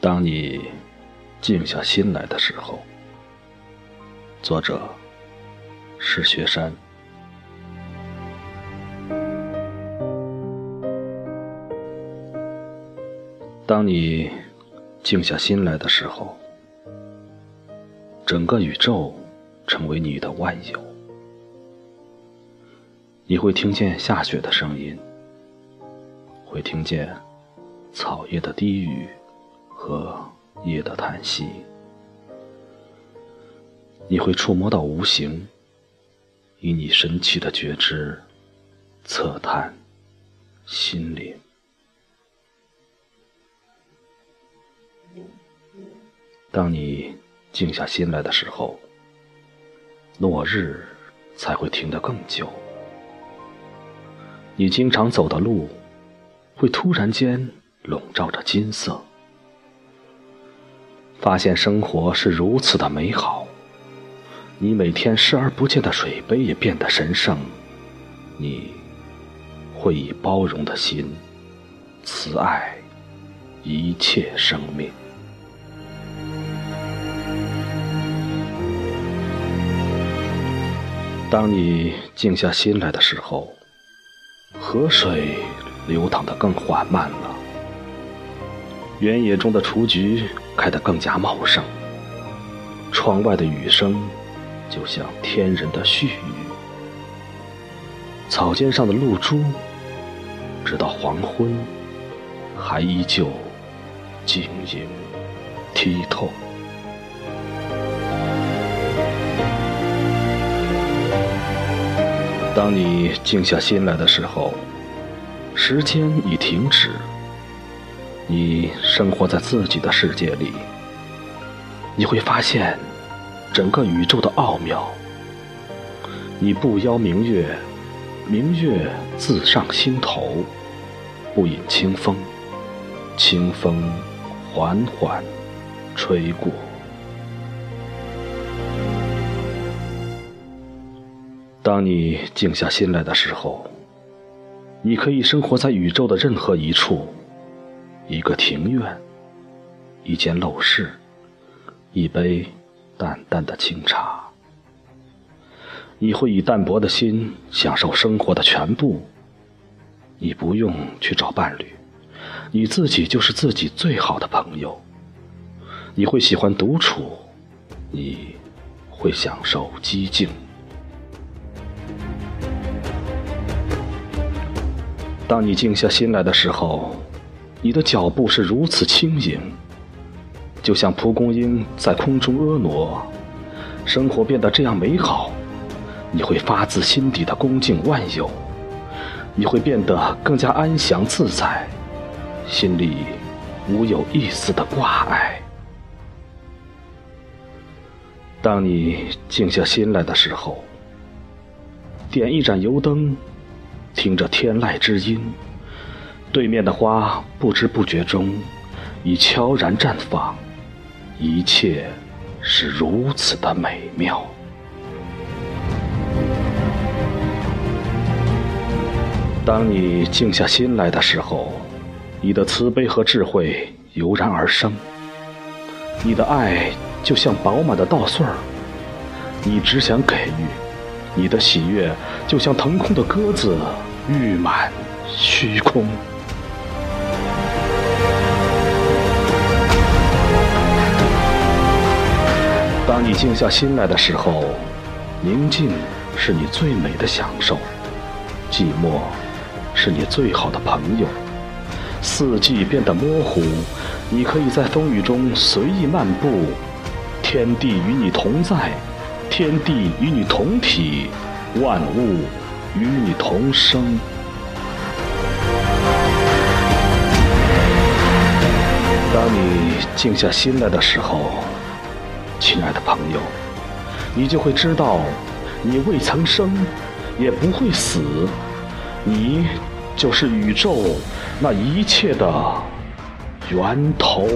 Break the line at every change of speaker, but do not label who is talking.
当你静下心来的时候，作者是雪山。当你静下心来的时候，整个宇宙成为你的万有。你会听见下雪的声音，会听见草叶的低语。和夜的叹息，你会触摸到无形，以你神奇的觉知测探心灵。当你静下心来的时候，落日才会停得更久。你经常走的路，会突然间笼罩着金色。发现生活是如此的美好，你每天视而不见的水杯也变得神圣。你会以包容的心，慈爱一切生命。当你静下心来的时候，河水流淌得更缓慢了。原野中的雏菊开得更加茂盛，窗外的雨声就像天人的絮语，草尖上的露珠，直到黄昏还依旧晶莹剔透。当你静下心来的时候，时间已停止。你生活在自己的世界里，你会发现整个宇宙的奥妙。你不邀明月，明月自上心头；不饮清风，清风缓缓吹过。当你静下心来的时候，你可以生活在宇宙的任何一处。一个庭院，一间陋室，一杯淡淡的清茶。你会以淡泊的心享受生活的全部。你不用去找伴侣，你自己就是自己最好的朋友。你会喜欢独处，你会享受寂静。当你静下心来的时候。你的脚步是如此轻盈，就像蒲公英在空中婀娜。生活变得这样美好，你会发自心底的恭敬万有，你会变得更加安详自在，心里无有一丝的挂碍。当你静下心来的时候，点一盏油灯，听着天籁之音。对面的花不知不觉中已悄然绽放，一切是如此的美妙。当你静下心来的时候，你的慈悲和智慧油然而生，你的爱就像饱满的稻穗儿，你只想给予，你的喜悦就像腾空的鸽子，誉满虚空。当你静下心来的时候，宁静是你最美的享受，寂寞是你最好的朋友。四季变得模糊，你可以在风雨中随意漫步。天地与你同在，天地与你同体，万物与你同生。当你静下心来的时候。亲爱的朋友，你就会知道，你未曾生，也不会死，你就是宇宙那一切的源头。